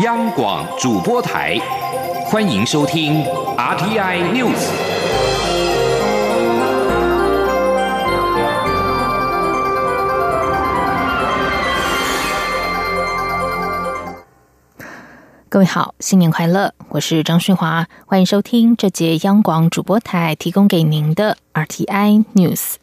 央广主播台，欢迎收听 RTI News。各位好，新年快乐！我是张旭华，欢迎收听这节央广主播台提供给您的 RTI News。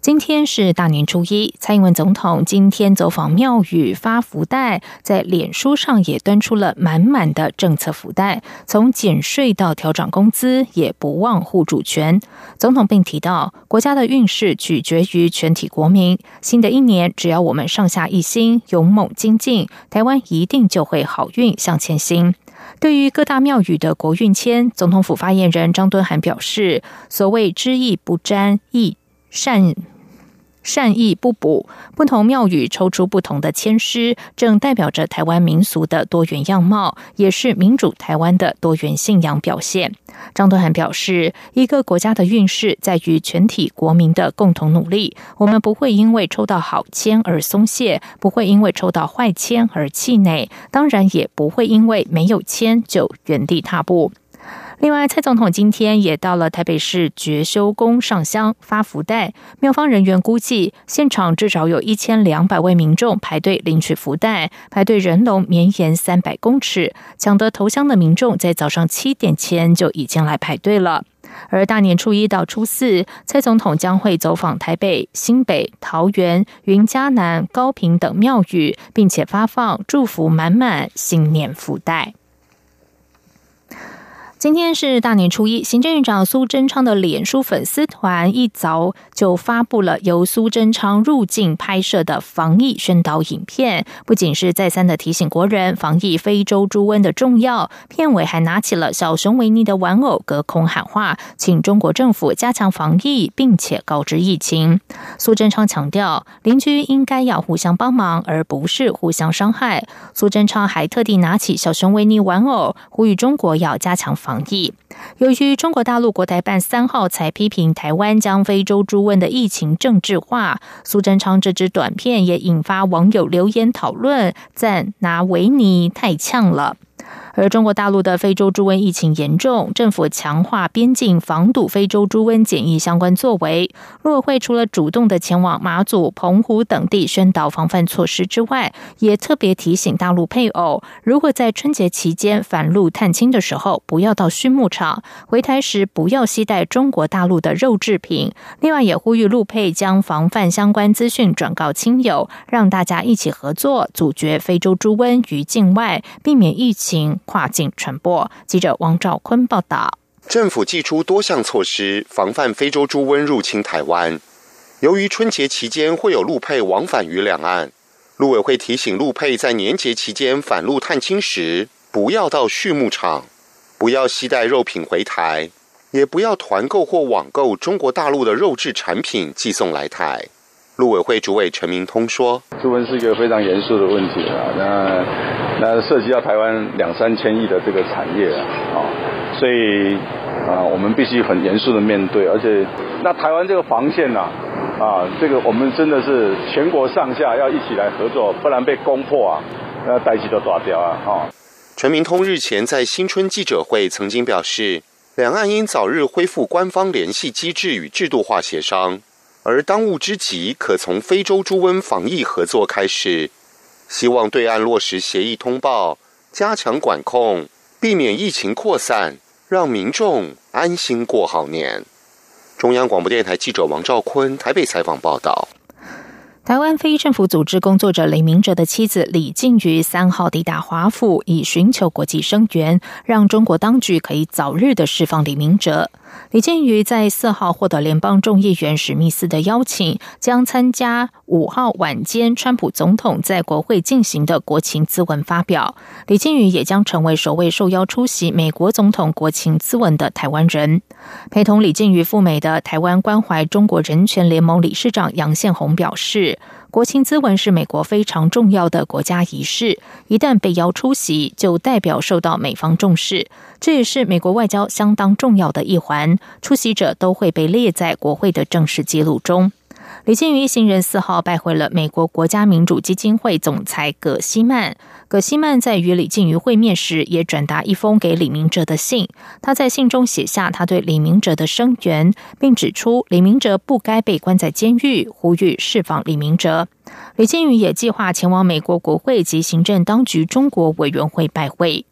今天是大年初一，蔡英文总统今天走访庙宇发福袋，在脸书上也端出了满满的政策福袋，从减税到调整工资，也不忘护主权。总统并提到，国家的运势取决于全体国民，新的一年只要我们上下一心，勇猛精进，台湾一定就会好运向前行。对于各大庙宇的国运签，总统府发言人张敦涵表示，所谓知易不沾易。善善意不补，不同庙宇抽出不同的签诗，正代表着台湾民俗的多元样貌，也是民主台湾的多元信仰表现。张敦涵表示，一个国家的运势在于全体国民的共同努力，我们不会因为抽到好签而松懈，不会因为抽到坏签而气馁，当然也不会因为没有签就原地踏步。另外，蔡总统今天也到了台北市觉修宫上香发福袋，庙方人员估计，现场至少有一千两百位民众排队领取福袋，排队人龙绵延三百公尺。抢得头香的民众在早上七点前就已经来排队了。而大年初一到初四，蔡总统将会走访台北、新北、桃园、云嘉南、高平等庙宇，并且发放祝福满满新年福袋。今天是大年初一，行政院长苏贞昌的脸书粉丝团一早就发布了由苏贞昌入境拍摄的防疫宣导影片，不仅是再三的提醒国人防疫非洲猪瘟的重要，片尾还拿起了小熊维尼的玩偶，隔空喊话，请中国政府加强防疫，并且告知疫情。苏贞昌强调，邻居应该要互相帮忙，而不是互相伤害。苏贞昌还特地拿起小熊维尼玩偶，呼吁中国要加强防。防疫。由于中国大陆国台办三号才批评台湾将非洲猪瘟的疫情政治化，苏贞昌这支短片也引发网友留言讨论，赞拿维尼太呛了。而中国大陆的非洲猪瘟疫情严重，政府强化边境防堵非洲猪瘟检疫相关作为。陆委会除了主动的前往马祖、澎湖等地宣导防范措施之外，也特别提醒大陆配偶，如果在春节期间返陆探亲的时候，不要到畜牧场；回台时不要携带中国大陆的肉制品。另外，也呼吁陆配将防范相关资讯转告亲友，让大家一起合作，阻绝非洲猪瘟于境外，避免疫情。跨境传播。记者王兆坤报道：政府祭出多项措施防范非洲猪瘟入侵台湾。由于春节期间会有陆配往返于两岸，陆委会提醒陆配在年节期间返陆探亲时，不要到畜牧场，不要携带肉品回台，也不要团购或网购中国大陆的肉制产品寄送来台。陆委会主委陈明通说：“猪瘟是一个非常严肃的问题啊，那那涉及到台湾两三千亿的这个产业啊，啊，所以啊，我们必须很严肃的面对，而且那台湾这个防线呐，啊，这个我们真的是全国上下要一起来合作，不然被攻破啊，那代机都抓掉啊，哈。”陈明通日前在新春记者会曾经表示，两岸应早日恢复官方联系机制与制度化协商。而当务之急，可从非洲猪瘟防疫合作开始。希望对岸落实协议通报，加强管控，避免疫情扩散，让民众安心过好年。中央广播电台记者王兆坤台北采访报道。台湾非政府组织工作者李明哲的妻子李静瑜三号抵达华府，以寻求国际声援，让中国当局可以早日的释放李明哲。李建瑜在四号获得联邦众议员史密斯的邀请，将参加五号晚间川普总统在国会进行的国情咨文发表。李建瑜也将成为首位受邀出席美国总统国情咨文的台湾人。陪同李建瑜赴美的台湾关怀中国人权联盟理事长杨宪宏表示。国情咨文是美国非常重要的国家仪式，一旦被邀出席，就代表受到美方重视。这也是美国外交相当重要的一环，出席者都会被列在国会的正式记录中。李建宇一行人四号拜会了美国国家民主基金会总裁葛西曼。葛西曼在与李静瑜会面时，也转达一封给李明哲的信。他在信中写下他对李明哲的声援，并指出李明哲不该被关在监狱，呼吁释放李明哲。李静瑜也计划前往美国国会及行政当局中国委员会拜会。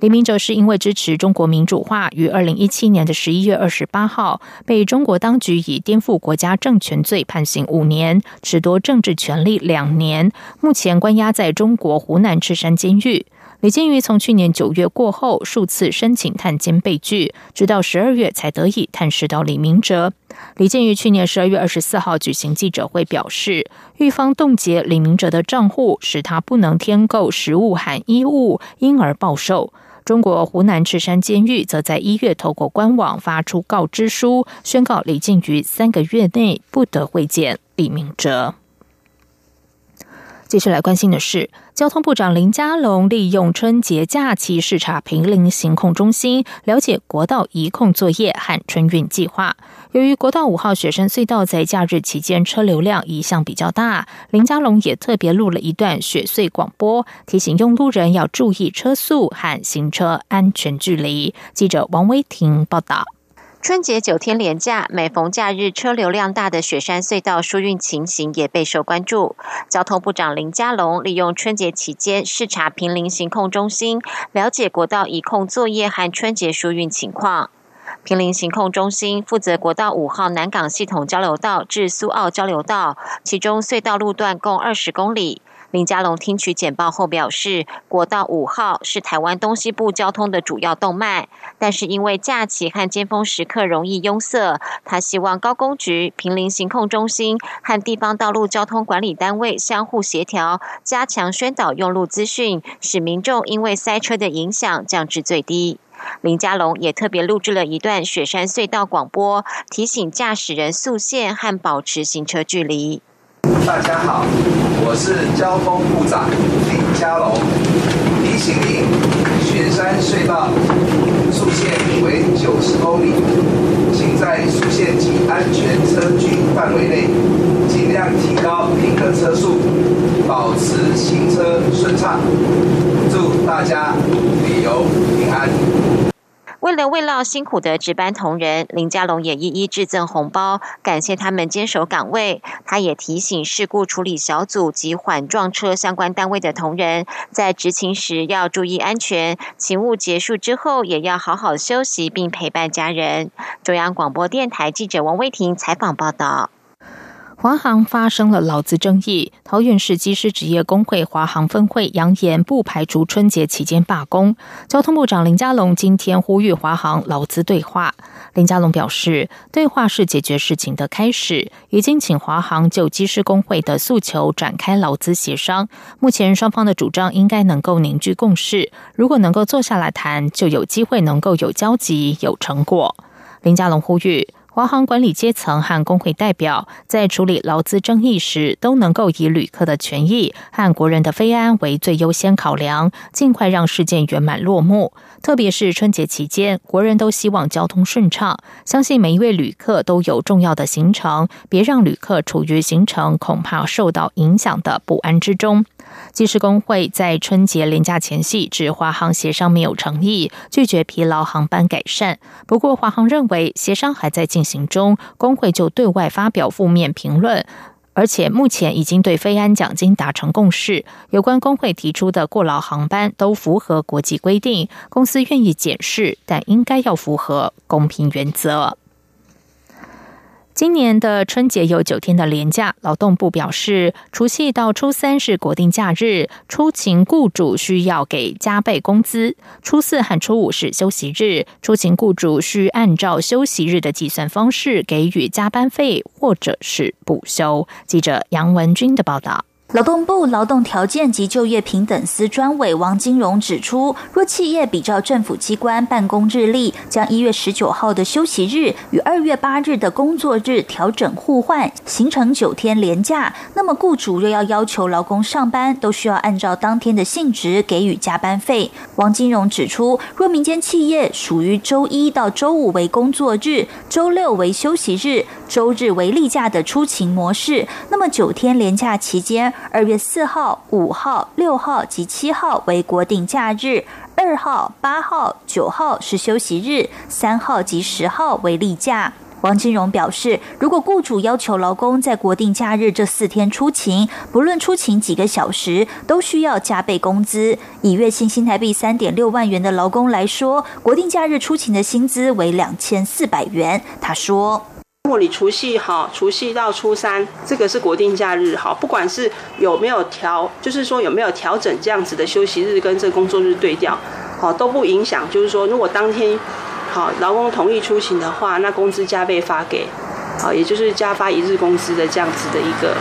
李明哲是因为支持中国民主化，于二零一七年的十一月二十八号被中国当局以颠覆国家政权罪判刑五年，褫夺政治权利两年，目前关押在中国湖南赤山监狱。李金瑜从去年九月过后，数次申请探监被拒，直到十二月才得以探视到李明哲。李建瑜去年十二月二十四号举行记者会，表示狱方冻结李明哲的账户，使他不能添购食物和衣物，因而暴瘦。中国湖南赤山监狱则在一月透过官网发出告知书，宣告李静瑜三个月内不得会见李明哲。接下来关心的是，交通部长林佳龙利用春节假期视察平陵行控中心，了解国道移控作业和春运计划。由于国道五号雪山隧道在假日期间车流量一向比较大，林佳龙也特别录了一段雪隧广播，提醒用路人要注意车速和行车安全距离。记者王威婷报道。春节九天连假，每逢假日车流量大的雪山隧道疏运情形也备受关注。交通部长林佳龙利用春节期间视察平林行控中心，了解国道移控作业和春节疏运情况。平林行控中心负责国道五号南港系统交流道至苏澳交流道，其中隧道路段共二十公里。林佳龙听取简报后表示，国道五号是台湾东西部交通的主要动脉，但是因为假期和尖峰时刻容易拥塞，他希望高工局、平林行控中心和地方道路交通管理单位相互协调，加强宣导用路资讯，使民众因为塞车的影响降至最低。林佳龙也特别录制了一段雪山隧道广播，提醒驾驶人速限和保持行车距离。大家好，我是交通部长林佳龙。提醒您，雪山隧道速限为九十公里，请在速限及安全车距范围内，尽量提高您的车速，保持行车顺畅。祝大家旅游平安。为了慰劳辛苦的值班同仁，林佳龙也一一致赠红包，感谢他们坚守岗位。他也提醒事故处理小组及缓撞车相关单位的同仁，在执勤时要注意安全，勤务结束之后也要好好休息，并陪伴家人。中央广播电台记者王威婷采访报道。华航发生了劳资争议，桃园市机师职业工会华航分会扬言不排除春节期间罢工。交通部长林佳龙今天呼吁华航劳资对话。林佳龙表示，对话是解决事情的开始，已经请华航就机师工会的诉求展开劳资协商。目前双方的主张应该能够凝聚共识，如果能够坐下来谈，就有机会能够有交集、有成果。林佳龙呼吁。华航管理阶层和工会代表在处理劳资争议时，都能够以旅客的权益和国人的飞安为最优先考量，尽快让事件圆满落幕。特别是春节期间，国人都希望交通顺畅，相信每一位旅客都有重要的行程，别让旅客处于行程恐怕受到影响的不安之中。技师工会在春节连假前夕指华航协商没有诚意，拒绝疲劳航班改善。不过华航认为协商还在进进行中，工会就对外发表负面评论，而且目前已经对非安奖金达成共识。有关工会提出的过劳航班都符合国际规定，公司愿意检视，但应该要符合公平原则。今年的春节有九天的连假，劳动部表示，除夕到初三是国定假日，出勤雇主需要给加倍工资；初四和初五是休息日，出勤雇主需按照休息日的计算方式给予加班费或者是补休。记者杨文军的报道。劳动部劳动条件及就业平等司专委王金荣指出，若企业比照政府机关办公日历，将一月十九号的休息日与二月八日的工作日调整互换，形成九天连假，那么雇主若要要求劳工上班，都需要按照当天的性质给予加班费。王金荣指出，若民间企业属于周一到周五为工作日，周六为休息日，周日为例假的出勤模式，那么九天连假期间。二月四号、五号、六号及七号为国定假日，二号、八号、九号是休息日，三号及十号为例假。王金荣表示，如果雇主要求劳工在国定假日这四天出勤，不论出勤几个小时，都需要加倍工资。以月薪新台币三点六万元的劳工来说，国定假日出勤的薪资为两千四百元。他说：“如果你除夕哈，除夕到初三，这个是国定假日哈，不管是有没有调，就是说有没有调整这样子的休息日跟这工作日对调，好都不影响。就是说，如果当天。”好，劳工同意出勤的话，那工资加倍发给，好，也就是加发一日工资的这样子的一个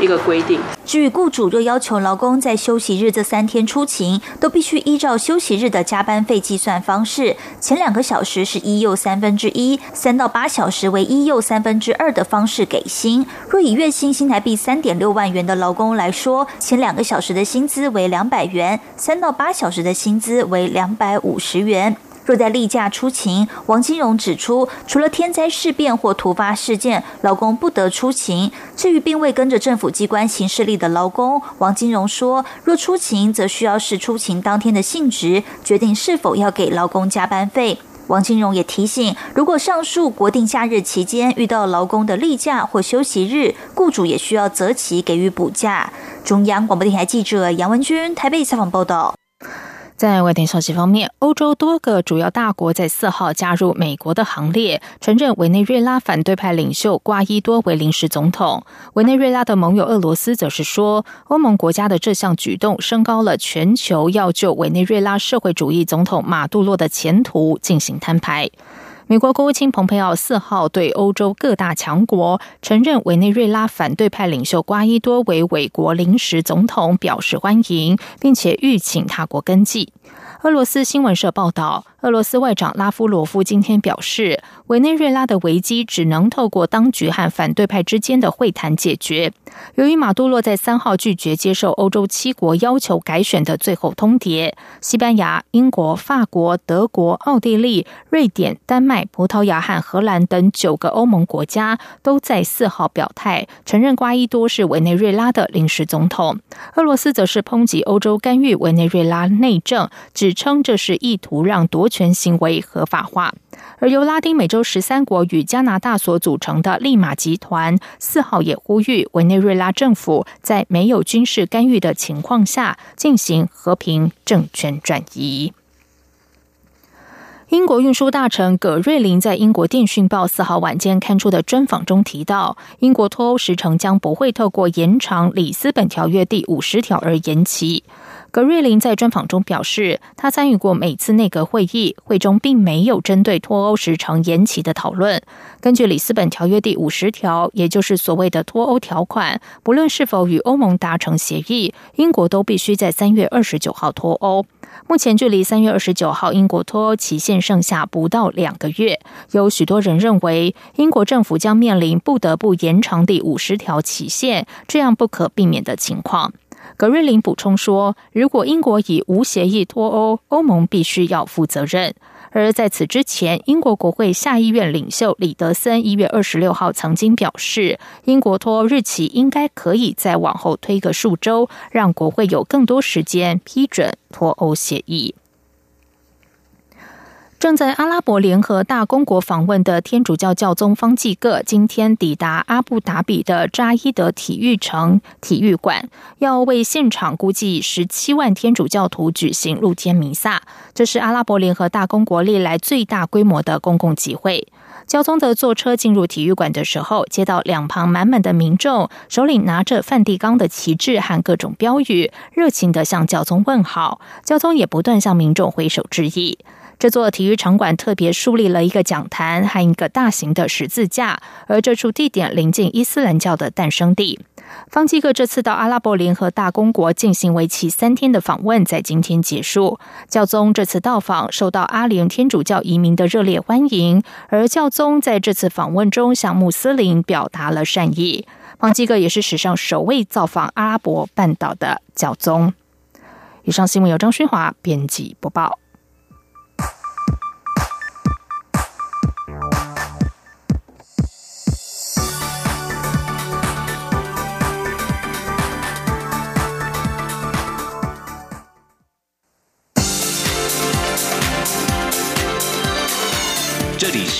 一个规定。至于雇主若要求劳工在休息日这三天出勤，都必须依照休息日的加班费计算方式，前两个小时是一又三分之一，三到八小时为一又三分之二的方式给薪。若以月薪新台币三点六万元的劳工来说，前两个小时的薪资为两百元，三到八小时的薪资为两百五十元。若在例假出勤，王金荣指出，除了天灾事变或突发事件，劳工不得出勤。至于并未跟着政府机关行事历的劳工，王金荣说，若出勤，则需要视出勤当天的性质，决定是否要给劳工加班费。王金荣也提醒，如果上述国定假日期间遇到劳工的例假或休息日，雇主也需要择期给予补假。中央广播电台记者杨文君台北采访报道。在外电消息方面，欧洲多个主要大国在四号加入美国的行列，承认委内瑞拉反对派领袖瓜伊多为临时总统。委内瑞拉的盟友俄罗斯则是说，欧盟国家的这项举动升高了全球要救委内瑞拉社会主义总统马杜洛的前途进行摊牌。美国国务卿蓬佩奥四号对欧洲各大强国承认委内瑞拉反对派领袖瓜伊多为美国临时总统表示欢迎，并且欲请他国跟进。俄罗斯新闻社报道。俄罗斯外长拉夫罗夫今天表示，委内瑞拉的危机只能透过当局和反对派之间的会谈解决。由于马杜洛在三号拒绝接受欧洲七国要求改选的最后通牒，西班牙、英国、法国、德国、奥地利、瑞典、丹麦、葡萄牙和荷兰等九个欧盟国家都在四号表态承认瓜伊多是委内瑞拉的临时总统。俄罗斯则是抨击欧洲干预委内瑞拉内政，指称这是意图让夺。权行为合法化，而由拉丁美洲十三国与加拿大所组成的利马集团四号也呼吁委内瑞拉政府在没有军事干预的情况下进行和平政权转移。英国运输大臣葛瑞林在英国电讯报四号晚间刊出的专访中提到，英国脱欧时程将不会透过延长里斯本条约第五十条而延期。葛瑞林在专访中表示，他参与过每次内阁会议，会中并没有针对脱欧时程延期的讨论。根据里斯本条约第五十条，也就是所谓的脱欧条款，不论是否与欧盟达成协议，英国都必须在三月二十九号脱欧。目前距离三月二十九号英国脱欧期限剩下不到两个月，有许多人认为英国政府将面临不得不延长第五十条期限这样不可避免的情况。格瑞林补充说：“如果英国以无协议脱欧，欧盟必须要负责任。而在此之前，英国国会下议院领袖李德森一月二十六号曾经表示，英国脱欧日期应该可以再往后推个数周，让国会有更多时间批准脱欧协议。”正在阿拉伯联合大公国访问的天主教教宗方济各，今天抵达阿布达比的扎伊德体育城体育馆，要为现场估计十七万天主教徒举行露天弥撒。这是阿拉伯联合大公国历来最大规模的公共集会。教宗的坐车进入体育馆的时候，接到两旁满满的民众，手里拿着梵蒂冈的旗帜和各种标语，热情的向教宗问好。教宗也不断向民众挥手致意。这座体育场馆特别树立了一个讲坛和一个大型的十字架，而这处地点临近伊斯兰教的诞生地。方济各这次到阿拉伯联合大公国进行为期三天的访问，在今天结束。教宗这次到访受到阿联天主教移民的热烈欢迎，而教宗在这次访问中向穆斯林表达了善意。方济各也是史上首位造访阿拉伯半岛的教宗。以上新闻由张勋华编辑播报。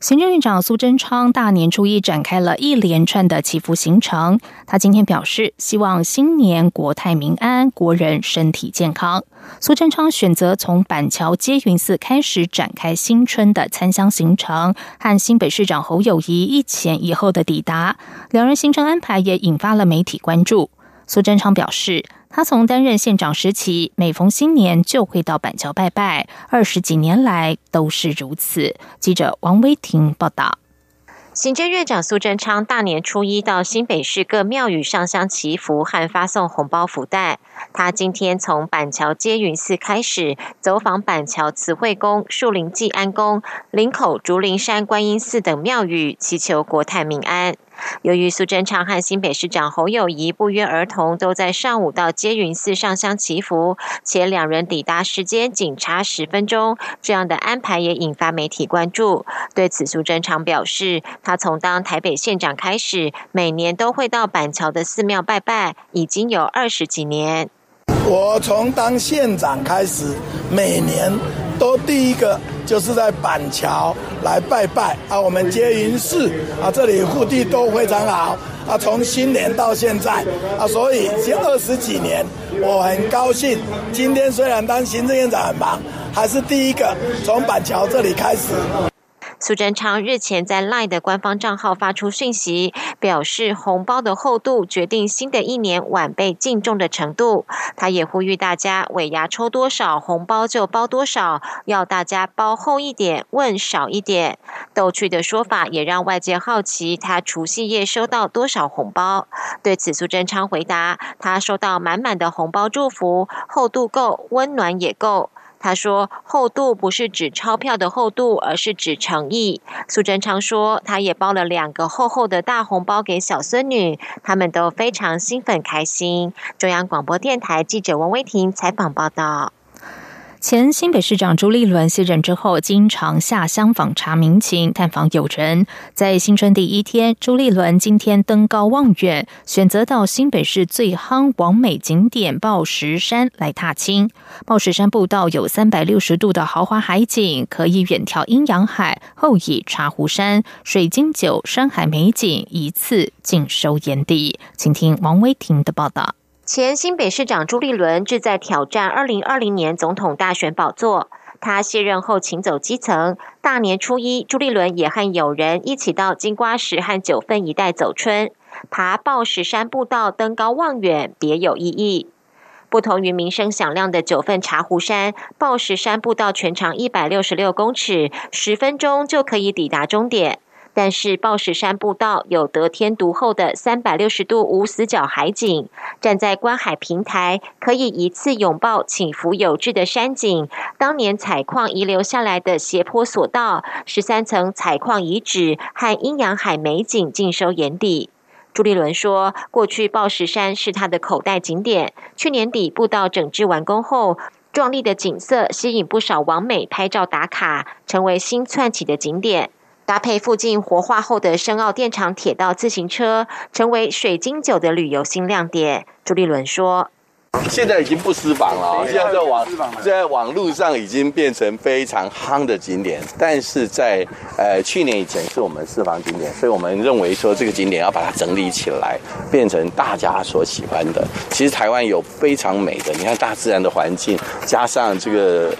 行政院长苏贞昌大年初一展开了一连串的祈福行程。他今天表示，希望新年国泰民安，国人身体健康。苏贞昌选择从板桥接云寺开始展开新春的参香行程，和新北市长侯友谊一前一后的抵达，两人行程安排也引发了媒体关注。苏贞昌表示。他从担任县长时期，每逢新年就会到板桥拜拜，二十几年来都是如此。记者王威婷报道。行政院长苏贞昌大年初一到新北市各庙宇上香祈福和发送红包福袋。他今天从板桥接云寺开始，走访板桥慈惠宫、树林济安宫、林口竹林山观音寺等庙宇，祈求国泰民安。由于苏贞昌和新北市长侯友谊不约而同都在上午到接云寺上香祈福，且两人抵达时间仅差十分钟，这样的安排也引发媒体关注。对此，苏贞昌表示，他从当台北县长开始，每年都会到板桥的寺庙拜拜，已经有二十几年。我从当县长开始，每年都第一个。就是在板桥来拜拜啊，我们接云寺啊，这里护地都非常好啊。从新年到现在啊，所以已经二十几年，我很高兴。今天虽然当行政院长很忙，还是第一个从板桥这里开始。苏贞昌日前在 LINE 的官方账号发出讯息，表示红包的厚度决定新的一年晚辈敬重的程度。他也呼吁大家尾牙抽多少红包就包多少，要大家包厚一点，问少一点。逗趣的说法也让外界好奇他除夕夜收到多少红包。对此，苏贞昌回答：他收到满满的红包祝福，厚度够，温暖也够。他说：“厚度不是指钞票的厚度，而是指诚意。”苏贞昌说：“他也包了两个厚厚的大红包给小孙女，他们都非常兴奋开心。”中央广播电台记者王威婷采访报道。前新北市长朱立伦卸任之后，经常下乡访查民情、探访友人。在新春第一天，朱立伦今天登高望远，选择到新北市最夯王美景点报石山来踏青。报石山步道有三百六十度的豪华海景，可以远眺阴阳海，后倚茶壶山，水晶酒、山海美景一次尽收眼底。请听王威婷的报道。前新北市长朱立伦志在挑战二零二零年总统大选宝座。他卸任后，请走基层。大年初一，朱立伦也和友人一起到金瓜石和九份一带走春，爬报石山步道，登高望远，别有意义。不同于名声响亮的九份茶壶山，报石山步道全长一百六十六公尺，十分钟就可以抵达终点。但是报石山步道有得天独厚的三百六十度无死角海景，站在观海平台，可以一次拥抱起伏有致的山景。当年采矿遗留下来的斜坡索道、十三层采矿遗址和阴阳海美景尽收眼底。朱立伦说：“过去报石山是他的口袋景点，去年底步道整治完工后，壮丽的景色吸引不少网美拍照打卡，成为新窜起的景点。”搭配附近活化后的深澳电厂铁道自行车，成为水晶酒的旅游新亮点。朱立伦说：“现在已经不私房了，现在在网在网络上已经变成非常夯的景点。但是在呃去年以前是我们私房景点，所以我们认为说这个景点要把它整理起来，变成大家所喜欢的。其实台湾有非常美的，你看大自然的环境，加上这个，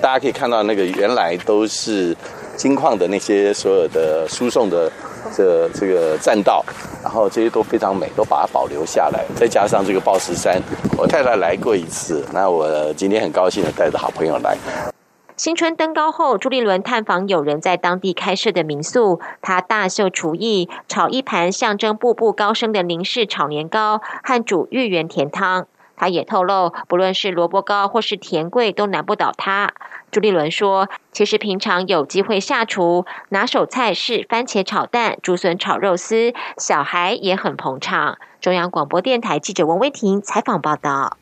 大家可以看到那个原来都是。”金矿的那些所有的输送的这这个栈道，然后这些都非常美，都把它保留下来。再加上这个报石山，我太太来过一次，那我今天很高兴的带着好朋友来。新春登高后，朱立伦探访有人在当地开设的民宿，他大秀厨艺，炒一盘象征步步高升的宁氏炒年糕，和煮芋圆甜汤。他也透露，不论是萝卜糕或是甜桂，都难不倒他。朱立伦说：“其实平常有机会下厨，拿手菜是番茄炒蛋、竹笋炒肉丝，小孩也很捧场。”中央广播电台记者王威婷采访报道。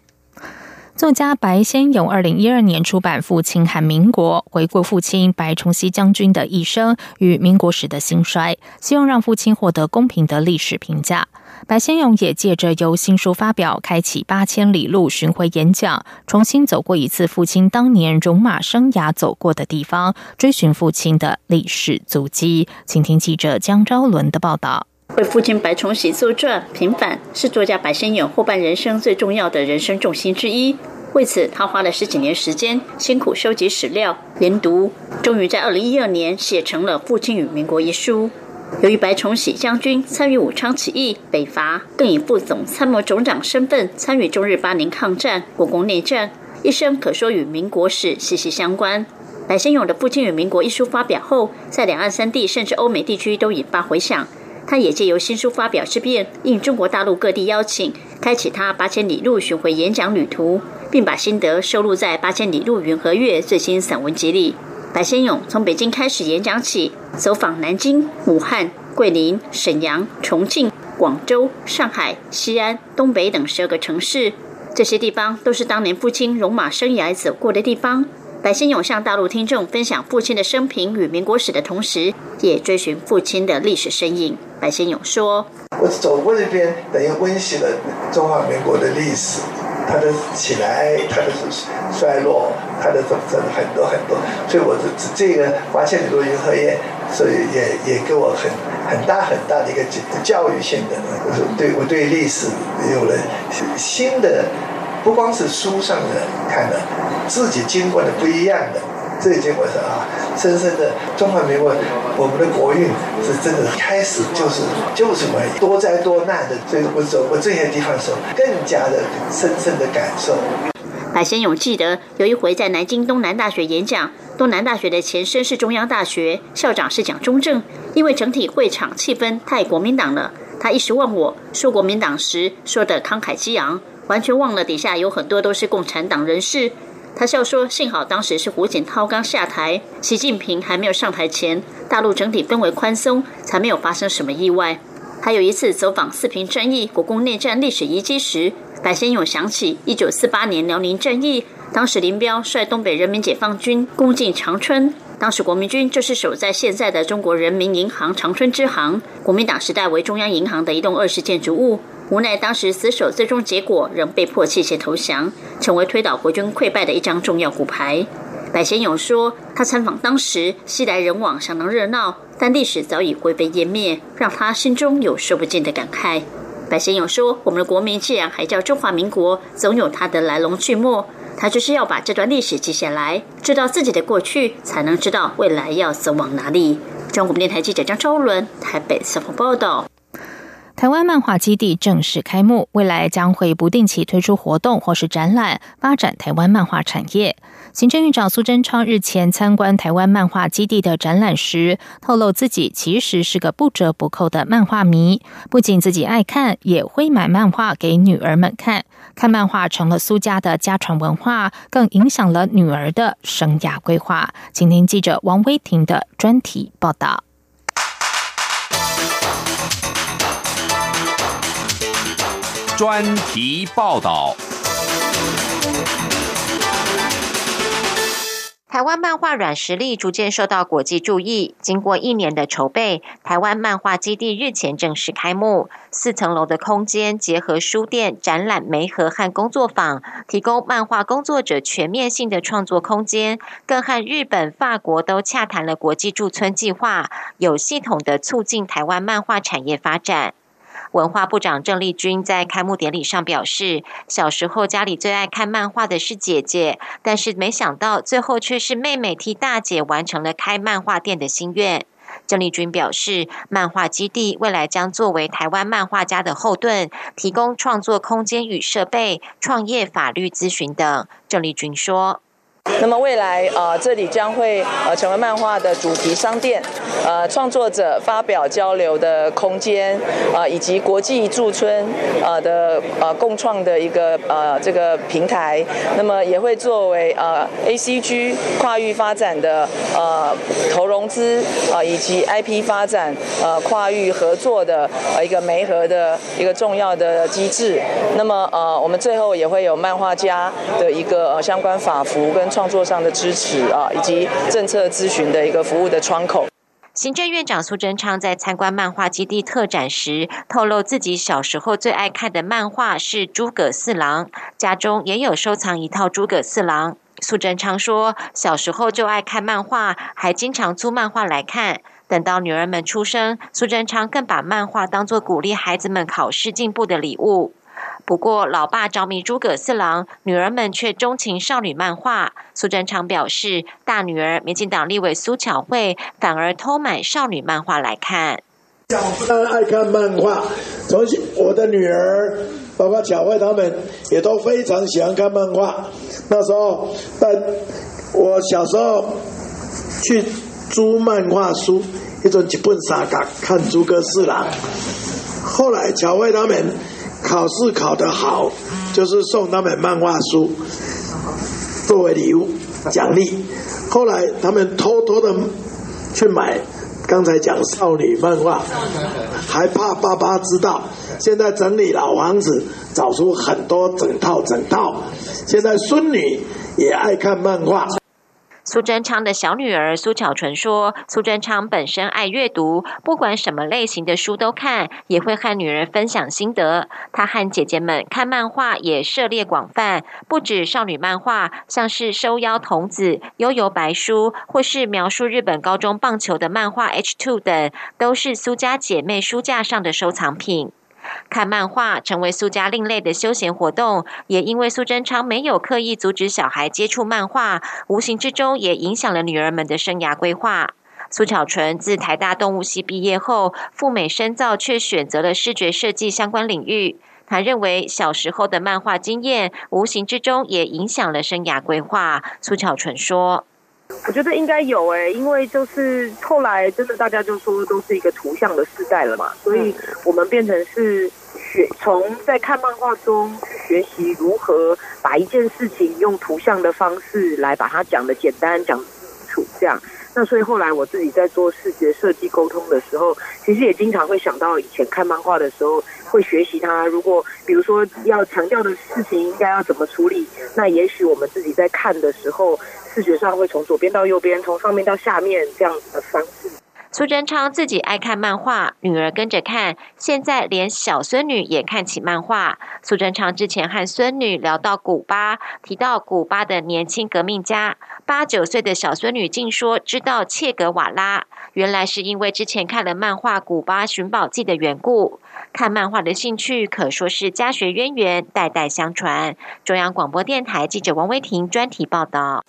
作家白先勇二零一二年出版《父亲和民国》，回顾父亲白崇禧将军的一生与民国时的兴衰，希望让父亲获得公平的历史评价。白先勇也借着由新书发表，开启八千里路巡回演讲，重新走过一次父亲当年戎马生涯走过的地方，追寻父亲的历史足迹。请听记者江昭伦的报道。为父亲白崇禧作传，平反是作家白先勇后半人生最重要的人生重心之一。为此，他花了十几年时间，辛苦收集史料、研读，终于在二零一二年写成了《父亲与民国》一书。由于白崇禧将军参与武昌起义、北伐，更以副总参谋总长身份参与中日八年抗战、国共内战，一生可说与民国史息息相关。白先勇的《父亲与民国》一书发表后，在两岸三地甚至欧美地区都引发回响。他也借由新书发表之便，应中国大陆各地邀请，开启他八千里路巡回演讲旅途，并把心得收录在《八千里路云和月》最新散文集里。白先勇从北京开始演讲起，走访南京、武汉、桂林、沈阳、重庆、广州、上海、西安、东北等十二个城市，这些地方都是当年父亲戎马生涯走过的地方。白先勇向大陆听众分享父亲的生平与民国史的同时，也追寻父亲的历史身影。白先勇说：“我走过这边，等于温习了中华民国的历史，它的起来，它的衰落，它的怎么很多很多。所以，我这这个发现很多云和宴，所以也也给我很很大很大的一个教育性的，就是对我对历史有了新的。”不光是书上的看的，自己经过的不一样的，这个经我是啊，深深的中华民国，我们的国运是真的开始就是就是么多灾多难的，所以我走过这些地方的时候，更加的深深的感受。白先勇记得有一回在南京东南大学演讲，东南大学的前身是中央大学，校长是蒋中正，因为整体会场气氛太国民党了，他一时忘我说国民党时说的慷慨激昂。完全忘了底下有很多都是共产党人士。他笑说：“幸好当时是胡锦涛刚下台，习近平还没有上台前，大陆整体氛围宽松，才没有发生什么意外。”还有一次走访四平战役、国共内战历史遗迹时，白先勇想起1948年辽宁战役，当时林彪率东北人民解放军攻进长春，当时国民军就是守在现在的中国人民银行长春支行，国民党时代为中央银行的一栋二式建筑物。无奈当时死守，最终结果仍被迫弃械投降，成为推倒国军溃败的一张重要骨牌。白先勇说：“他参访当时，熙来人往，相当热闹，但历史早已灰飞烟灭，让他心中有说不尽的感慨。”白先勇说：“我们的国民既然还叫中华民国，总有它的来龙去脉。他就是要把这段历史记下来，知道自己的过去，才能知道未来要走往哪里。”中国电台记者张昭伦台北采访报道。台湾漫画基地正式开幕，未来将会不定期推出活动或是展览，发展台湾漫画产业。行政院长苏贞昌日前参观台湾漫画基地的展览时，透露自己其实是个不折不扣的漫画迷，不仅自己爱看，也会买漫画给女儿们看。看漫画成了苏家的家传文化，更影响了女儿的生涯规划。请听记者王威婷的专题报道。专题报道。台湾漫画软实力逐渐受到国际注意。经过一年的筹备，台湾漫画基地日前正式开幕。四层楼的空间结合书店、展览、媒合和工作坊，提供漫画工作者全面性的创作空间。更和日本、法国都洽谈了国际驻村计划，有系统的促进台湾漫画产业发展。文化部长郑丽君在开幕典礼上表示：“小时候家里最爱看漫画的是姐姐，但是没想到最后却是妹妹替大姐完成了开漫画店的心愿。”郑丽君表示：“漫画基地未来将作为台湾漫画家的后盾，提供创作空间与设备、创业法律咨询等。”郑丽君说。那么未来呃，这里将会呃成为漫画的主题商店，呃，创作者发表交流的空间，啊，以及国际驻村呃的呃共创的一个呃这个平台。那么也会作为呃 ACG 跨域发展的呃投融资啊以及 IP 发展呃跨域合作的呃一个媒合的一个重要的机制。那么呃我们最后也会有漫画家的一个呃相关法服跟创创作上的支持啊，以及政策咨询的一个服务的窗口。行政院长苏贞昌在参观漫画基地特展时，透露自己小时候最爱看的漫画是《诸葛四郎》，家中也有收藏一套《诸葛四郎》。苏贞昌说，小时候就爱看漫画，还经常租漫画来看。等到女儿们出生，苏贞昌更把漫画当作鼓励孩子们考试进步的礼物。不过，老爸着迷诸葛四郎，女儿们却钟情少女漫画。苏贞昌表示，大女儿民进党立委苏巧慧反而偷买少女漫画来看。他爱看漫画，从我的女儿，包括巧慧他们，也都非常喜欢看漫画。那时候，在我小时候去租漫画书，一种一本三角看诸葛四郎。后来巧慧他们。考试考得好，就是送他们漫画书作为礼物奖励。后来他们偷偷的去买，刚才讲少女漫画，还怕爸爸知道。现在整理老房子，找出很多整套整套。现在孙女也爱看漫画。苏贞昌的小女儿苏巧纯说：“苏贞昌本身爱阅读，不管什么类型的书都看，也会和女儿分享心得。他和姐姐们看漫画也涉猎广泛，不止少女漫画，像是收妖童子、悠悠白书，或是描述日本高中棒球的漫画 H Two 等，都是苏家姐妹书架上的收藏品。”看漫画成为苏家另类的休闲活动，也因为苏贞昌没有刻意阻止小孩接触漫画，无形之中也影响了女儿们的生涯规划。苏巧纯自台大动物系毕业后，赴美深造，却选择了视觉设计相关领域。他认为小时候的漫画经验，无形之中也影响了生涯规划。苏巧纯说。我觉得应该有诶，因为就是后来真的大家就说都是一个图像的时代了嘛，所以我们变成是学从在看漫画中去学习如何把一件事情用图像的方式来把它讲的简单讲清楚这样。那所以后来我自己在做视觉设计沟通的时候，其实也经常会想到以前看漫画的时候会学习它。如果比如说要强调的事情应该要怎么处理，那也许我们自己在看的时候。视觉上会从左边到右边，从上面到下面这样子的方式。苏贞昌自己爱看漫画，女儿跟着看，现在连小孙女也看起漫画。苏贞昌之前和孙女聊到古巴，提到古巴的年轻革命家，八九岁的小孙女竟说知道切格瓦拉，原来是因为之前看了漫画《古巴寻宝记》的缘故。看漫画的兴趣可说是家学渊源，代代相传。中央广播电台记者王威婷专题报道。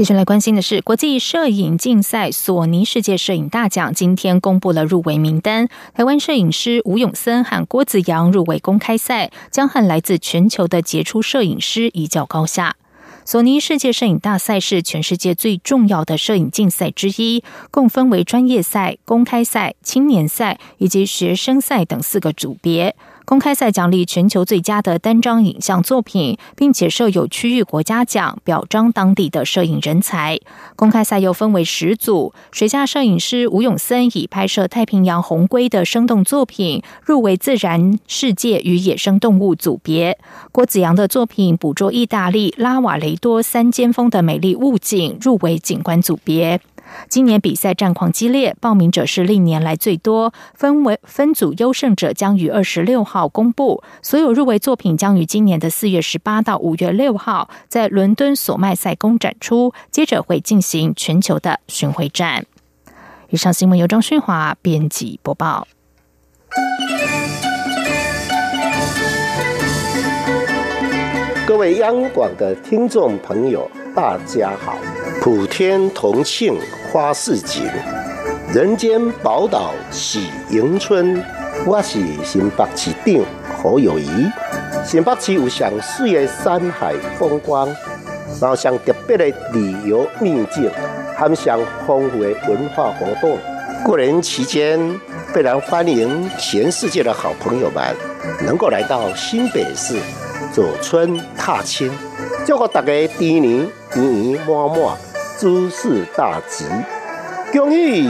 继续来关心的是，国际摄影竞赛索尼世界摄影大奖今天公布了入围名单。台湾摄影师吴永森和郭子阳入围公开赛，将和来自全球的杰出摄影师一较高下。索尼世界摄影大赛是全世界最重要的摄影竞赛之一，共分为专业赛、公开赛、青年赛以及学生赛等四个组别。公开赛奖励全球最佳的单张影像作品，并且设有区域国家奖，表彰当地的摄影人才。公开赛又分为十组，水下摄影师吴永森以拍摄太平洋红龟的生动作品入围自然世界与野生动物组别。郭子阳的作品捕捉意大利拉瓦雷多三尖峰的美丽物景，入围景观组别。今年比赛战况激烈，报名者是历年来最多。分为分组优胜者将于二十六号公布，所有入围作品将于今年的四月十八到五月六号在伦敦索麦赛宫展出，接着会进行全球的巡回战。以上新闻由张勋华编辑播报。各位央广的听众朋友，大家好！普天同庆花市景，人间宝岛喜迎春。我是新北市长好友谊。新北市有上水的山海风光，然后上特别的旅游秘境，还上丰富的文化活动。过年期间，非常欢迎全世界的好朋友们能够来到新北市走春踏青，祝福大家猪年圆圆满满，诸事大吉，恭喜！